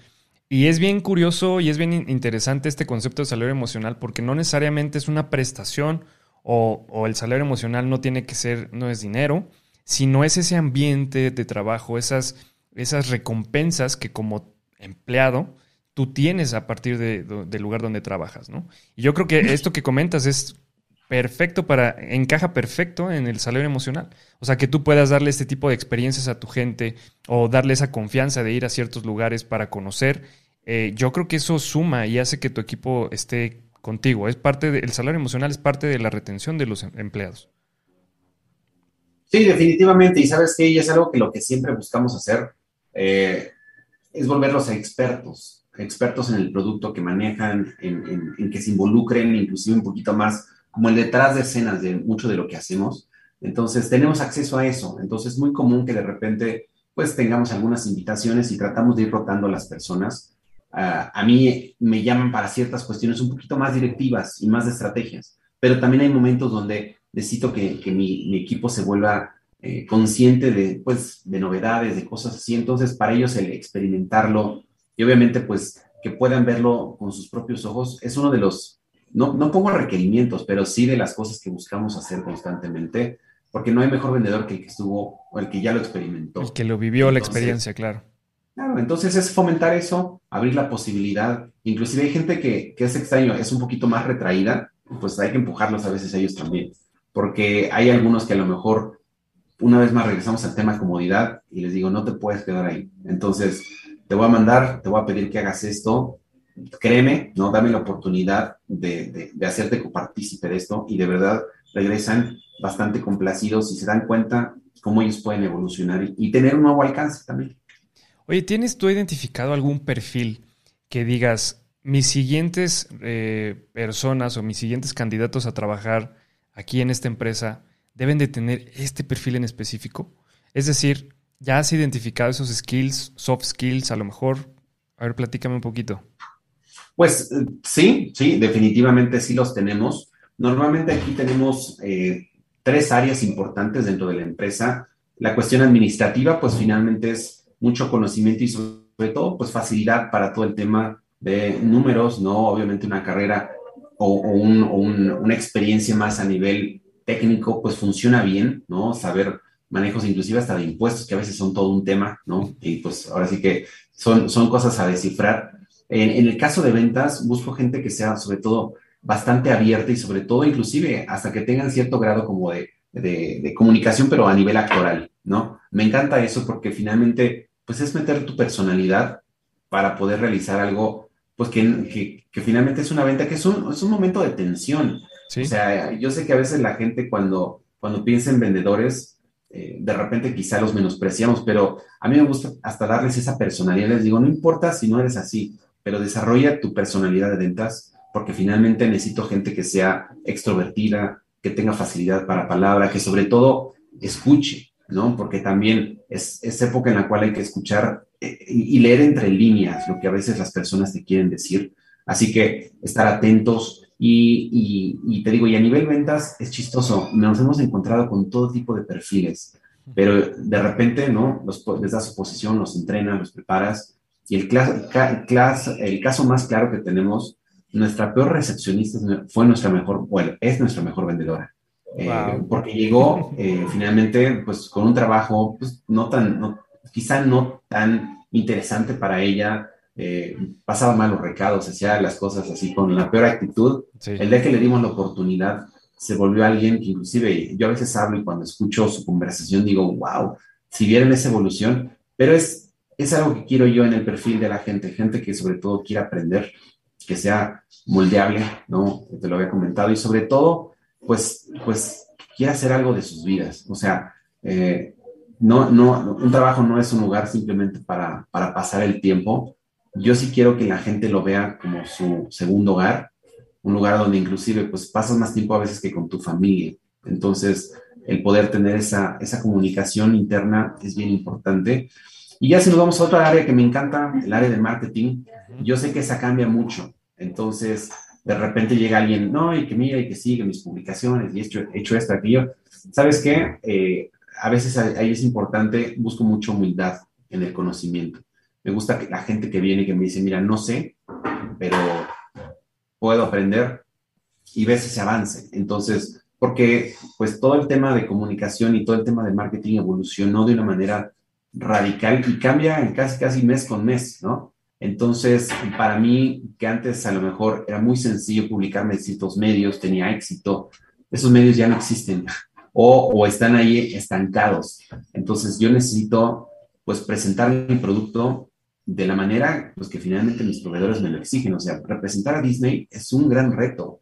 y es bien curioso y es bien interesante este concepto de salario emocional porque no necesariamente es una prestación o, el salario emocional no tiene que ser, no es dinero, sino es ese ambiente de trabajo, esas, esas recompensas que como empleado tú tienes a partir del lugar donde trabajas, ¿no? Y yo creo que esto que comentas es perfecto para, encaja perfecto en el salario emocional. O sea, que tú puedas darle este tipo de experiencias a tu gente o darle esa confianza de ir a ciertos lugares para conocer. Eh, yo creo que eso suma y hace que tu equipo esté contigo. Es parte del salario emocional es parte de la retención de los em, empleados. Sí, definitivamente. Y sabes que es algo que lo que siempre buscamos hacer eh, es volverlos a expertos, expertos en el producto que manejan, en, en que se involucren inclusive un poquito más como el detrás de escenas de mucho de lo que hacemos. Entonces, tenemos acceso a eso. Entonces, es muy común que de repente pues tengamos algunas invitaciones y tratamos de ir rotando a las personas. Ah, a mí me llaman para ciertas cuestiones un poquito más directivas y más de estrategias, pero también hay momentos donde necesito que, mi, equipo se vuelva eh, consciente de, pues, de novedades, de cosas así. Entonces, para ellos el experimentarlo y obviamente, pues, que puedan verlo con sus propios ojos es uno de los, no, no pongo requerimientos, pero sí de las cosas que buscamos hacer constantemente porque no hay mejor vendedor que el que estuvo o el que ya lo experimentó. El que lo vivió la experiencia, claro. Claro, entonces es fomentar eso, abrir la posibilidad. Inclusive hay gente que, que es extraño, es un poquito más retraída, pues hay que empujarlos a veces ellos también, porque hay algunos que a lo mejor, una vez más regresamos al tema comodidad y les digo, no te puedes quedar ahí. Entonces, te voy a mandar, te voy a pedir que hagas esto, créeme, ¿no? Dame la oportunidad de, de, de hacerte copartícipe de esto y de verdad regresan bastante complacidos y se dan cuenta cómo ellos pueden evolucionar y, tener un nuevo alcance también. Oye, ¿tienes tú identificado algún perfil que digas, mis siguientes eh, personas o mis siguientes candidatos a trabajar aquí en esta empresa deben de tener este perfil en específico? Es decir, ¿ya has identificado esos skills, soft skills a lo mejor? A ver, platícame un poquito. Pues eh, sí, sí, definitivamente sí los tenemos. Normalmente aquí tenemos eh, tres áreas importantes dentro de la empresa. La cuestión administrativa, pues finalmente es mucho conocimiento y sobre todo, pues facilidad para todo el tema de números, ¿no? Obviamente una carrera o, una experiencia más a nivel técnico, pues funciona bien, ¿no? Saber manejos inclusive hasta de impuestos, que a veces son todo un tema, ¿no? Y pues ahora sí que son, son cosas a descifrar. En, en el caso de ventas, busco gente que sea sobre todo bastante abierta y sobre todo inclusive hasta que tengan cierto grado como de, de, comunicación, pero a nivel actoral, ¿no? Me encanta eso porque finalmente, pues es meter tu personalidad para poder realizar algo, pues que, que, finalmente es una venta que es un, es un momento de tensión. O sea, yo sé que a veces la gente cuando, cuando piensa en vendedores, eh, de repente quizá los menospreciamos, pero a mí me gusta hasta darles esa personalidad. Les digo, no importa si no eres así, pero desarrolla tu personalidad de ventas porque finalmente necesito gente que sea extrovertida, que tenga facilidad para palabra, que sobre todo escuche, ¿no? Porque también es, es época en la cual hay que escuchar eh, y, leer entre líneas lo que a veces las personas te quieren decir. Así que estar atentos y, te digo, y a nivel ventas es chistoso, nos hemos encontrado con todo tipo de perfiles, pero de repente, ¿no? Los, les das su posición, los entrenas, los preparas. Y el, el caso más claro que tenemos nuestra peor recepcionista fue nuestra mejor, bueno, es nuestra mejor vendedora. Eh, porque llegó eh, finalmente pues con un trabajo pues, no tan, quizá no tan interesante para ella, eh, pasaba malos recados, hacía las cosas así con la peor actitud. El día que le dimos la oportunidad, se volvió alguien que inclusive yo a veces hablo y cuando escucho su conversación digo, wow, si vieron esa evolución, pero es, es algo que quiero yo en el perfil de la gente, gente que sobre todo quiere aprender que sea moldeable, ¿no? Te lo había comentado, y sobre todo, pues, pues quiera hacer algo de sus vidas. O sea, eh, no, no, un trabajo no es un lugar simplemente para, para pasar el tiempo. Yo sí quiero que la gente lo vea como su segundo hogar, un lugar donde inclusive pues pasas más tiempo a veces que con tu familia. Entonces, el poder tener esa, esa comunicación interna es bien importante. Y ya si nos vamos a otra área que me encanta, el área de marketing, yo sé que esa cambia mucho. Entonces, de repente llega alguien, no, y que mira, y que sigue mis publicaciones, y he hecho, he hecho esto, aquello. ¿Sabes qué? Eh, a veces ahí es importante, busco mucha humildad en el conocimiento. Me gusta que la gente que viene y que me dice, mira, no sé, pero puedo aprender y ves ese avance. Entonces, porque pues todo el tema de comunicación y todo el tema de marketing evolucionó de una manera radical y cambia casi, casi mes con mes, ¿no? Entonces, para mí, que antes a lo mejor era muy sencillo publicarme en ciertos medios, tenía éxito, esos medios ya no existen o, o están ahí estancados. Entonces, yo necesito, pues, presentar mi producto de la manera pues, que finalmente mis proveedores me lo exigen. O sea, representar a Disney es un gran reto.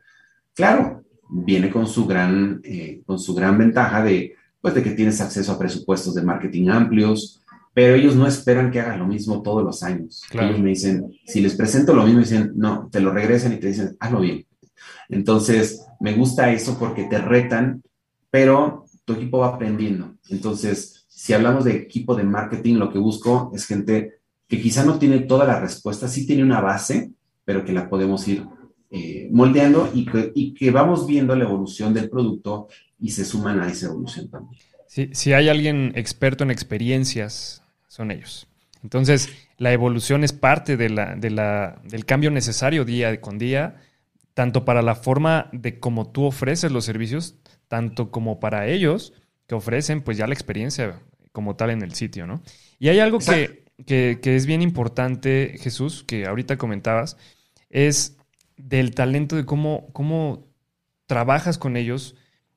Claro, viene con su gran, eh, con su gran ventaja de, pues, de que tienes acceso a presupuestos de marketing amplios, pero ellos no esperan que hagas lo mismo todos los años. Ellos me dicen, si les presento lo mismo, dicen, no, te lo regresan y te dicen, hazlo bien. Entonces, me gusta eso porque te retan, pero tu equipo va aprendiendo. Entonces, si hablamos de equipo de marketing, lo que busco es gente que quizá no tiene toda la respuesta, sí tiene una base, pero que la podemos ir eh, moldeando y que, y que, vamos viendo la evolución del producto y se suman a esa evolución también. Sí, si hay alguien experto en experiencias, son ellos. Entonces, la evolución es parte de la, de la, del cambio necesario día con día, tanto para la forma de cómo tú ofreces los servicios, tanto como para ellos que ofrecen pues ya la experiencia como tal en el sitio, ¿no? Y hay algo que, que, es bien importante, Jesús, que ahorita comentabas, es del talento de cómo, cómo trabajas con ellos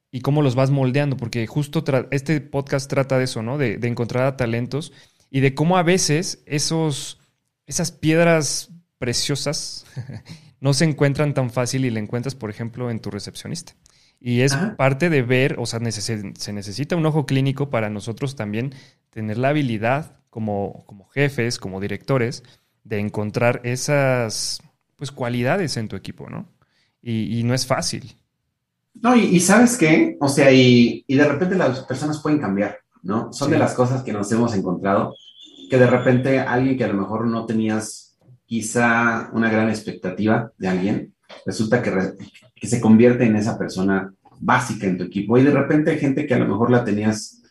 y cómo los vas moldeando, porque justo este podcast trata de eso, ¿no? De, de, encontrar talentos y de cómo a veces esos, esas piedras preciosas no se encuentran tan fácil y la encuentras, por ejemplo, en tu recepcionista. Y es parte de ver, o sea, se necesita un ojo clínico para nosotros también tener la habilidad como, como jefes, como directores, de encontrar esas pues, cualidades en tu equipo, ¿no? Y, no es fácil. No, y, sabes qué, o sea, y, de repente las personas pueden cambiar, ¿no? Son de las cosas que nos hemos encontrado, que de repente alguien que a lo mejor no tenías quizá una gran expectativa de alguien, resulta que, que se convierte en esa persona básica en tu equipo. Y de repente hay gente que a lo mejor la tenías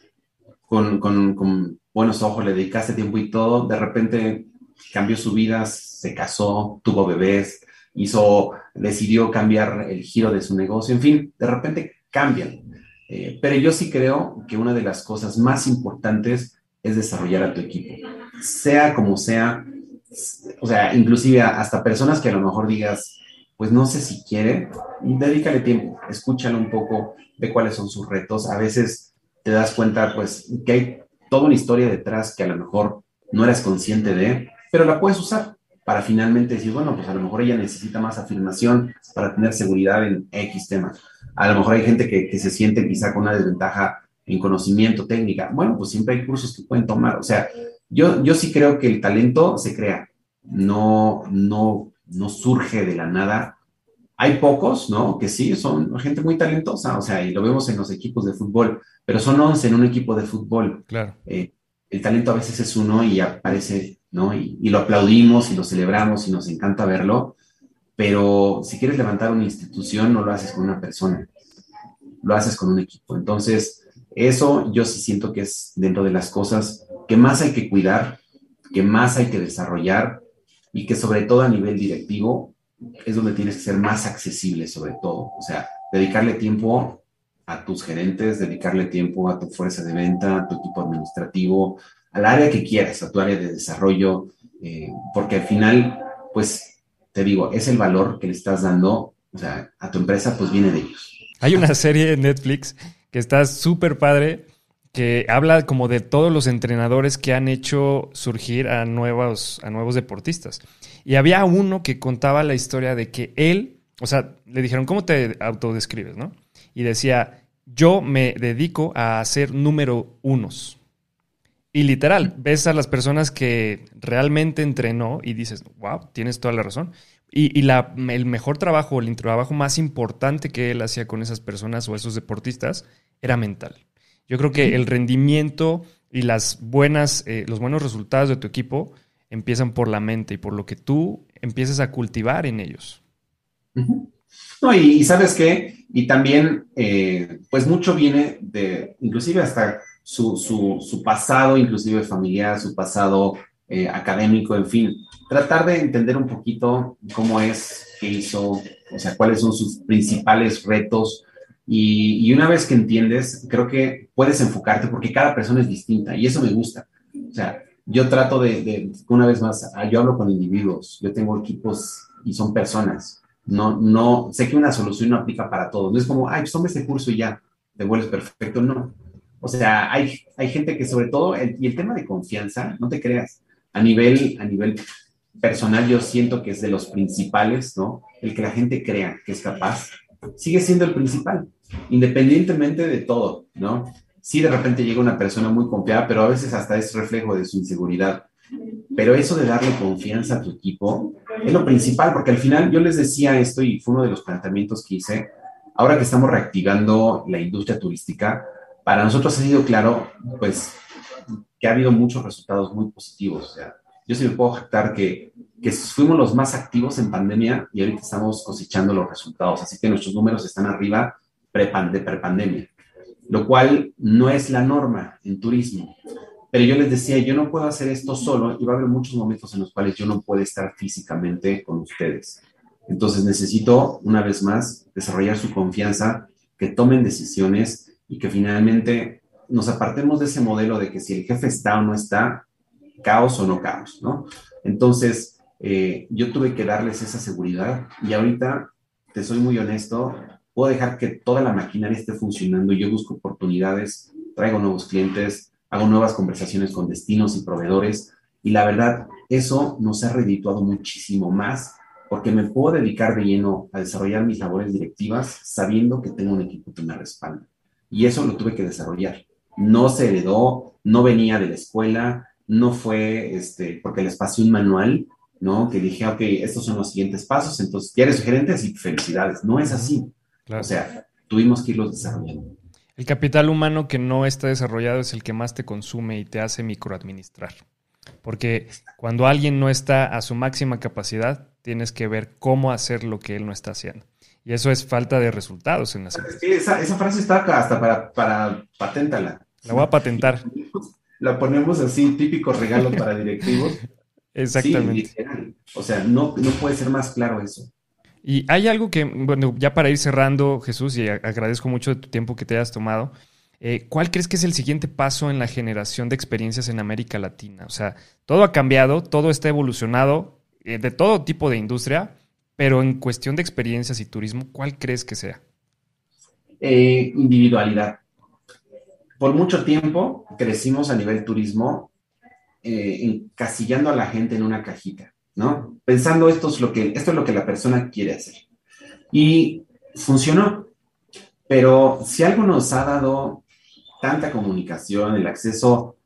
con, con, buenos ojos, le dedicaste tiempo y todo, de repente cambió su vida, se casó, tuvo bebés, hizo, decidió cambiar el giro de su negocio, en fin, de repente cambian. Eh, pero yo sí creo que una de las cosas más importantes es desarrollar a tu equipo, sea como sea, o sea, inclusive hasta personas que a lo mejor digas, pues no sé si quiere, dedícale tiempo, escúchalo un poco, ve cuáles son sus retos. A veces te das cuenta, pues, que hay toda una historia detrás que a lo mejor no eras consciente de, pero la puedes usar para finalmente decir, bueno, pues a lo mejor ella necesita más afirmación para tener seguridad en X tema. A lo mejor hay gente que, que se siente quizá con una desventaja en conocimiento técnica. Bueno, pues siempre hay cursos que pueden tomar. O sea, yo, yo sí creo que el talento se crea, no, no no surge de la nada. Hay pocos, ¿no? Que sí, son gente muy talentosa, o sea, y lo vemos en los equipos de fútbol, pero son 11 en un equipo de fútbol. Claro. Eh, el talento a veces es uno y aparece, ¿no? Y, y, lo aplaudimos y lo celebramos y nos encanta verlo, pero si quieres levantar una institución, no lo haces con una persona, lo haces con un equipo. Entonces, eso yo sí siento que es dentro de las cosas que más hay que cuidar, que más hay que desarrollar y que sobre todo a nivel directivo es donde tienes que ser más accesible sobre todo. O sea, dedicarle tiempo a tus gerentes, dedicarle tiempo a tu fuerza de venta, a tu equipo administrativo, al área que quieras, a tu área de desarrollo, eh, porque al final, pues, te digo, es el valor que le estás dando, a tu empresa, pues viene de ellos. Hay una serie en Netflix que está súper padre, que habla como de todos los entrenadores que han hecho surgir a nuevos, a nuevos deportistas. Y había uno que contaba la historia de que él, o sea, le dijeron, ¿cómo te autodescribes, no? Y decía, yo me dedico a ser número unos. Y literal, ves a las personas que realmente entrenó y dices, wow, tienes toda la razón. Y, y la, el mejor trabajo, el trabajo más importante que él hacía con esas personas o esos deportistas era mental. Yo creo que el rendimiento y las buenas, eh, los buenos resultados de tu equipo empiezan por la mente y por lo que tú empiezas a cultivar en ellos. No, y, sabes qué, y también, eh, pues mucho viene de, inclusive hasta su, su, pasado, inclusive familiar, su pasado eh, académico, en fin, tratar de entender un poquito cómo es, qué hizo, o sea, cuáles son sus principales retos, y, una vez que entiendes, creo que puedes enfocarte porque cada persona es distinta y eso me gusta. O sea, yo trato de, una vez más, ah, yo hablo con individuos, yo tengo equipos y son personas. No, no, sé que una solución no aplica para todos. No es como, ay, pues toma este curso y ya, te vuelves perfecto. No. O sea, hay, hay gente que sobre todo, y el tema de confianza, no te creas, a nivel, a nivel personal yo siento que es de los principales, ¿no? El que la gente crea que es capaz, sigue siendo el principal independientemente de todo, ¿no? Sí, de repente llega una persona muy confiada, pero a veces hasta es reflejo de su inseguridad. Pero eso de darle confianza a tu equipo es lo principal, porque al final yo les decía esto y fue uno de los planteamientos que hice, ahora que estamos reactivando la industria turística, para nosotros ha sido claro, pues, que ha habido muchos resultados muy positivos. O sea, yo sí me puedo jactar que, que fuimos los más activos en pandemia y ahorita estamos cosechando los resultados. Así que nuestros números están arriba de prepandemia, lo cual no es la norma en turismo. Pero yo les decía, yo no puedo hacer esto solo y va a haber muchos momentos en los cuales yo no puedo estar físicamente con ustedes. Entonces necesito, una vez más, desarrollar su confianza, que tomen decisiones y que finalmente nos apartemos de ese modelo de que si el jefe está o no está, caos o no caos, ¿no? Entonces, eh, yo tuve que darles esa seguridad y ahorita, te soy muy honesto, puedo dejar que toda la maquinaria esté funcionando y yo busco oportunidades, traigo nuevos clientes, hago nuevas conversaciones con destinos y proveedores y la verdad, eso nos ha redituado muchísimo más porque me puedo dedicar de lleno a desarrollar mis labores directivas sabiendo que tengo un equipo que me respalda. Y eso lo tuve que desarrollar. No se heredó, no venía de la escuela, no fue este, porque les pasé un manual, ¿no? Que dije, ok, estos son los siguientes pasos, entonces ya eres gerente, así felicidades. No es así. O sea, tuvimos que irlos desarrollando. El capital humano que no está desarrollado es el que más te consume y te hace microadministrar. Porque cuando alguien no está a su máxima capacidad, tienes que ver cómo hacer lo que él no está haciendo. Y eso es falta de resultados en las empresas. esa, esa, frase está acá hasta para, para paténtala. La voy a patentar. La ponemos así, típico regalo para directivos. Exactamente. o sea, no, no puede ser más claro eso. Y hay algo que, bueno, ya para ir cerrando, Jesús, y agradezco mucho de tu tiempo que te hayas tomado. Eh, ¿Cuál crees que es el siguiente paso en la generación de experiencias en América Latina? O sea, todo ha cambiado, todo está evolucionado, eh, de todo tipo de industria, pero en cuestión de experiencias y turismo, ¿cuál crees que sea? Eh, individualidad. Por mucho tiempo crecimos a nivel turismo encasillando a la gente en una cajita, ¿no? Pensando esto es lo que, esto es lo que la persona quiere hacer. Y funcionó. Pero si algo nos ha dado tanta comunicación, el acceso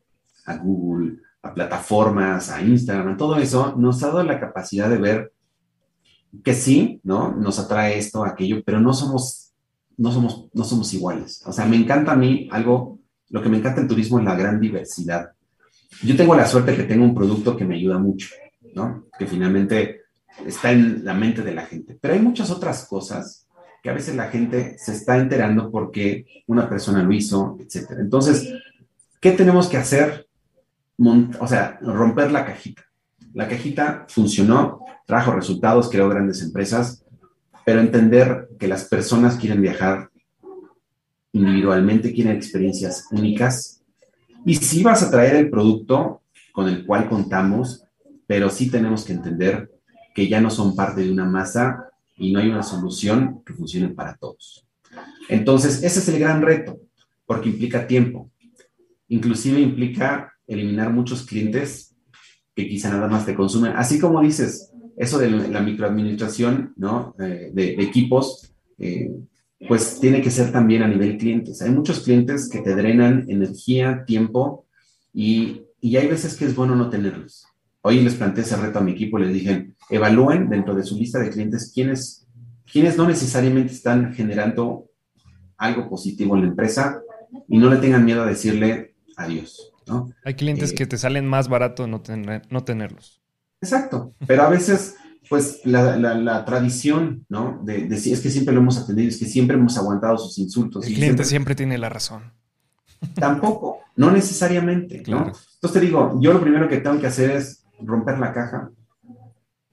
a Google, a plataformas, a Instagram, todo eso, nos ha dado la capacidad de ver que sí, ¿no? Nos atrae esto, aquello, pero no somos, no somos, no somos iguales. O sea, me encanta a mí algo, lo que me encanta en turismo es la gran diversidad. Yo tengo la suerte que tengo un producto que me ayuda mucho, ¿no? Que finalmente está en la mente de la gente. Pero hay muchas otras cosas que a veces la gente se está enterando porque una persona lo hizo, etc. Entonces, ¿qué tenemos que hacer? o sea, romper la cajita. La cajita funcionó, trajo resultados, creó grandes empresas, pero entender que las personas quieren viajar individualmente, quieren experiencias únicas. Y sí vas a traer el producto con el cual contamos, pero sí tenemos que entender que ya no son parte de una masa y no hay una solución que funcione para todos. Entonces, ese es el gran reto, porque implica tiempo. Inclusive implica eliminar muchos clientes que quizá nada más te consumen. Así como dices, eso de la microadministración ¿no? De, equipos, eh, pues tiene que ser también a nivel clientes. Hay muchos clientes que te drenan energía, tiempo, y, y hay veces que es bueno no tenerlos. Hoy les planteé ese reto a mi equipo, les dije, evalúen dentro de su lista de clientes quiénes, quiénes no necesariamente están generando algo positivo en la empresa y no le tengan miedo a decirle adiós. ¿No? Hay clientes eh, que te salen más barato no, tener, no tenerlos. Exacto, pero a veces, pues la, tradición, ¿no? De, decir es que siempre lo hemos atendido, es que siempre hemos aguantado sus insultos. El cliente siempre, tiene la razón. Tampoco, no necesariamente, ¿no? Entonces te digo, yo lo primero que tengo que hacer es romper la caja,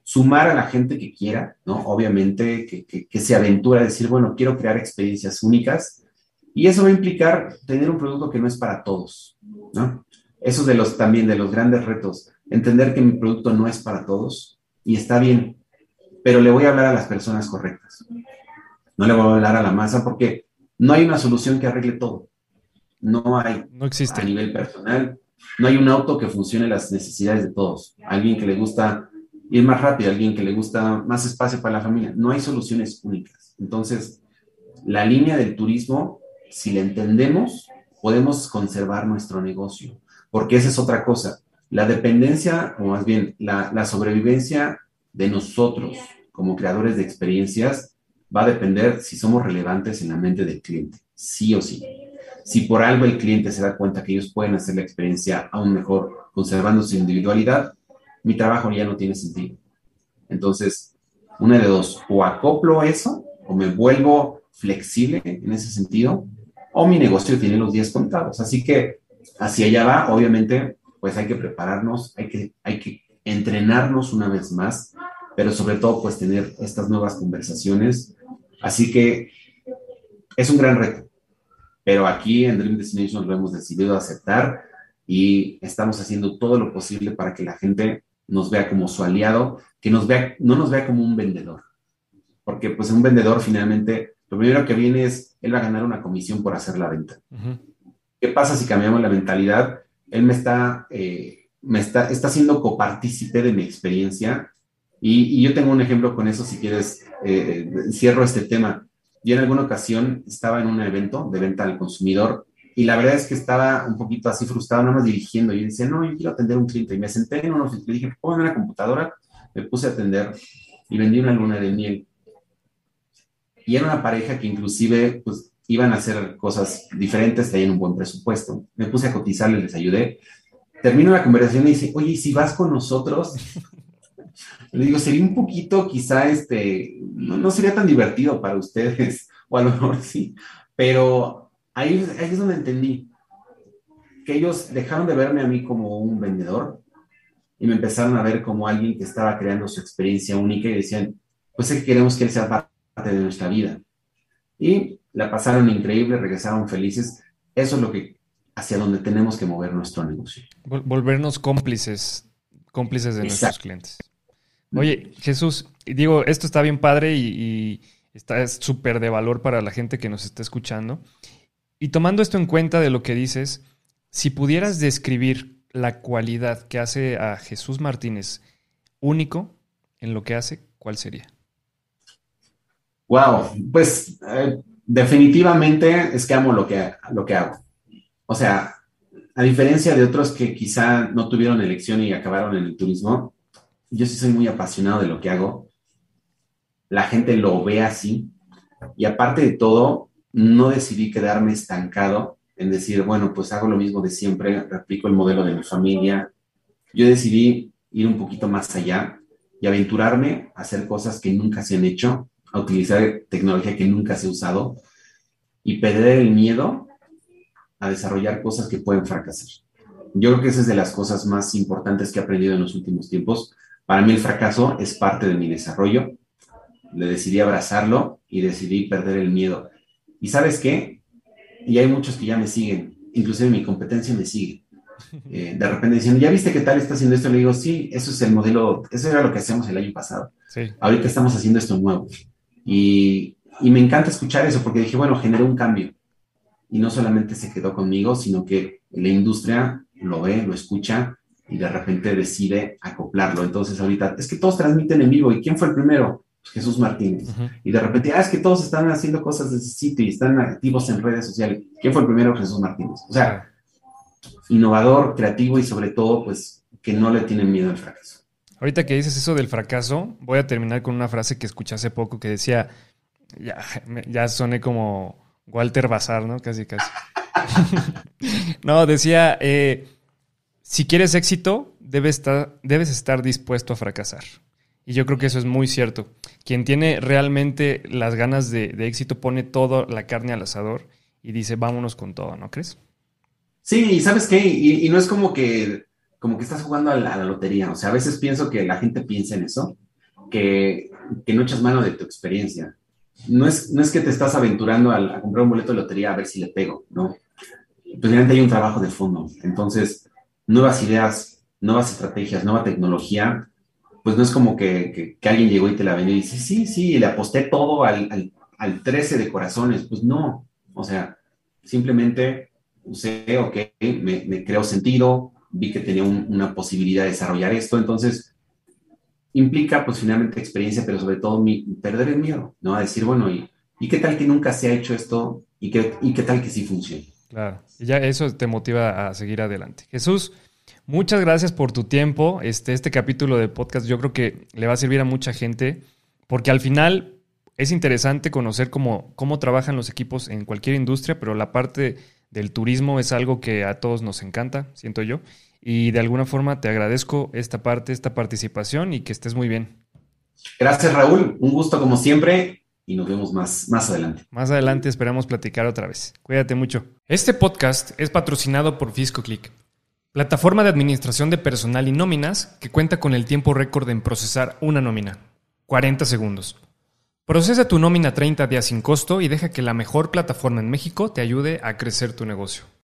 sumar a la gente que quiera, ¿no? Obviamente que, se aventura a decir, bueno, quiero crear experiencias únicas y eso va a implicar tener un producto que no es para todos, ¿no? Eso es de los, también de los grandes retos, entender que mi producto no es para todos y está bien, pero le voy a hablar a las personas correctas. No le voy a hablar a la masa porque no hay una solución que arregle todo. No hay. No existe. A nivel personal, no hay un auto que funcione las necesidades de todos. Alguien que le gusta ir más rápido, alguien que le gusta más espacio para la familia. No hay soluciones únicas. Entonces, la línea del turismo, si la entendemos, podemos conservar nuestro negocio, porque esa es otra cosa. La dependencia, o más bien la, sobrevivencia de nosotros como creadores de experiencias va a depender si somos relevantes en la mente del cliente, sí o sí. si por algo el cliente se da cuenta que ellos pueden hacer la experiencia aún mejor, conservando su individualidad, mi trabajo ya no tiene sentido. Entonces, una de dos, o acoplo eso, o me vuelvo flexible en ese sentido, o mi negocio tiene los días contados. Así que hacia allá va, obviamente, pues hay que prepararnos, hay que, hay que entrenarnos una vez más, pero sobre todo, pues tener estas nuevas conversaciones. Así que es un gran reto, pero aquí en Dream Destination lo hemos decidido aceptar y estamos haciendo todo lo posible para que la gente nos vea como su aliado, que nos vea, no nos vea como un vendedor. Porque pues un vendedor finalmente, lo primero que viene es, él va a ganar una comisión por hacer la venta. ¿Qué pasa si cambiamos la mentalidad? Él me está, eh, me está, está siendo copartícipe de mi experiencia y, yo tengo un ejemplo con eso, si quieres, eh, cierro este tema. Yo en alguna ocasión estaba en un evento de venta al consumidor y la verdad es que estaba un poquito así frustrado, nada más dirigiendo. Y decía, no, yo quiero atender un cliente. Y me senté en unos, le dije, ponme la computadora, me puse a atender y vendí una luna de miel. Y era una pareja que inclusive, pues, iban a hacer cosas diferentes, tenían un buen presupuesto. Me puse a cotizarles, les ayudé. Termino la conversación y dice, oye, si vas con nosotros? Le digo, sería un poquito, quizá, este, no, no sería tan divertido para ustedes, o a lo mejor sí, pero Ahí, es donde entendí que ellos dejaron de verme a mí como un vendedor y me empezaron a ver como alguien que estaba creando su experiencia única y decían, pues es que queremos que él sea parte de nuestra vida. Y la pasaron increíble, regresaron felices. Eso es lo que, hacia donde tenemos que mover nuestro negocio. Volvernos cómplices, cómplices de nuestros clientes. Oye, Jesús, digo, esto está bien padre y, y está súper de valor para la gente que nos está escuchando. Y tomando esto en cuenta de lo que dices, si pudieras describir la cualidad que hace a Jesús Martínez único en lo que hace, ¿cuál sería? Wow, pues eh, definitivamente es que amo lo que, lo que hago. O sea, a diferencia de otros que quizá no tuvieron elección y acabaron en el turismo, yo sí soy muy apasionado de lo que hago. La gente lo ve así. Y aparte de todo, no decidí quedarme estancado en decir, bueno, pues hago lo mismo de siempre, replico el modelo de mi familia. Yo decidí ir un poquito más allá y aventurarme a hacer cosas que nunca se han hecho, a utilizar tecnología que nunca se ha usado y perder el miedo a desarrollar cosas que pueden fracasar. Yo creo que esa es de las cosas más importantes que he aprendido en los últimos tiempos. Para mí el fracaso es parte de mi desarrollo. Le decidí abrazarlo y decidí perder el miedo. ¿Y sabes qué? Y hay muchos que ya me siguen, inclusive mi competencia me sigue. Eh, de repente dicen, ¿ya viste qué tal está haciendo esto? Le digo, sí, eso es el modelo, eso era lo que hacíamos el año pasado. Sí. Ahorita estamos haciendo esto nuevo. Y, y me encanta escuchar eso porque dije, bueno, generó un cambio. Y no solamente se quedó conmigo, sino que la industria lo ve, lo escucha y de repente decide acoplarlo. Entonces ahorita, es que todos transmiten en vivo. ¿Y quién fue el primero? Jesús Martínez. Y de repente, ah, es que todos están haciendo cosas de ese sitio y están activos en redes sociales. ¿Quién fue el primero? Jesús Martínez. O sea, innovador, creativo y sobre todo, pues, que no le tienen miedo al fracaso. Ahorita que dices eso del fracaso, voy a terminar con una frase que escuché hace poco que decía, ya, ya soné como Walter Bazar, ¿no? Casi, casi. no, decía, eh, si quieres éxito, debes estar, debes estar dispuesto a fracasar. Y yo creo que eso es muy cierto. Quien tiene realmente las ganas de, éxito pone toda la carne al asador y dice, vámonos con todo, ¿no crees? Sí, y sabes qué, y, no es como que, como que estás jugando a la, lotería. O sea, a veces pienso que la gente piensa en eso, que, no echas mano de tu experiencia. No es, no es que te estás aventurando a, comprar un boleto de lotería a ver si le pego, ¿no? Pues realmente hay un trabajo de fondo. Entonces, nuevas ideas, nuevas estrategias, nueva tecnología pues no es como que, alguien llegó y te la vendió y dice, sí, sí, le aposté todo al, al, 13 de corazones. Pues no, o sea, simplemente usé, ok, me, me creo sentido, vi que tenía una posibilidad de desarrollar esto, entonces implica pues finalmente experiencia, pero sobre todo mi, perder el miedo, ¿no? A decir, bueno, ¿y, ¿y qué tal que nunca se ha hecho esto? ¿Y qué, y qué tal que sí funcione? Claro, y ya eso te motiva a seguir adelante. Jesús, Muchas gracias por tu tiempo. Este, este capítulo de podcast yo creo que le va a servir a mucha gente porque al final es interesante conocer cómo, cómo trabajan los equipos en cualquier industria, pero la parte del turismo es algo que a todos nos encanta, siento yo. Y de alguna forma te agradezco esta parte, esta participación y que estés muy bien. Gracias Raúl, un gusto como siempre y nos vemos más, más adelante. Más adelante esperamos platicar otra vez. Cuídate mucho. Este podcast es patrocinado por FiscoClick, plataforma de administración de personal y nóminas que cuenta con el tiempo récord en procesar una nómina, 40 segundos. Procesa tu nómina 30 días sin costo y deja que la mejor plataforma en México te ayude a crecer tu negocio.